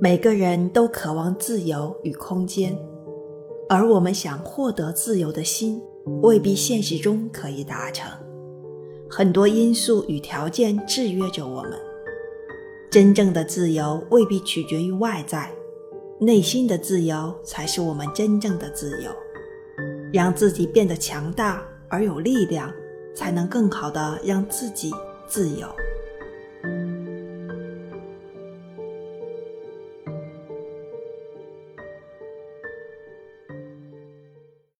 每个人都渴望自由与空间而我们想获得自由的心未必现实中可以达成。很多因素与条件制约着我们真正的自由未必取决于外在内心的自由才是我们真正的自由。让自己变得强大而有力量才能更好的让自己自由。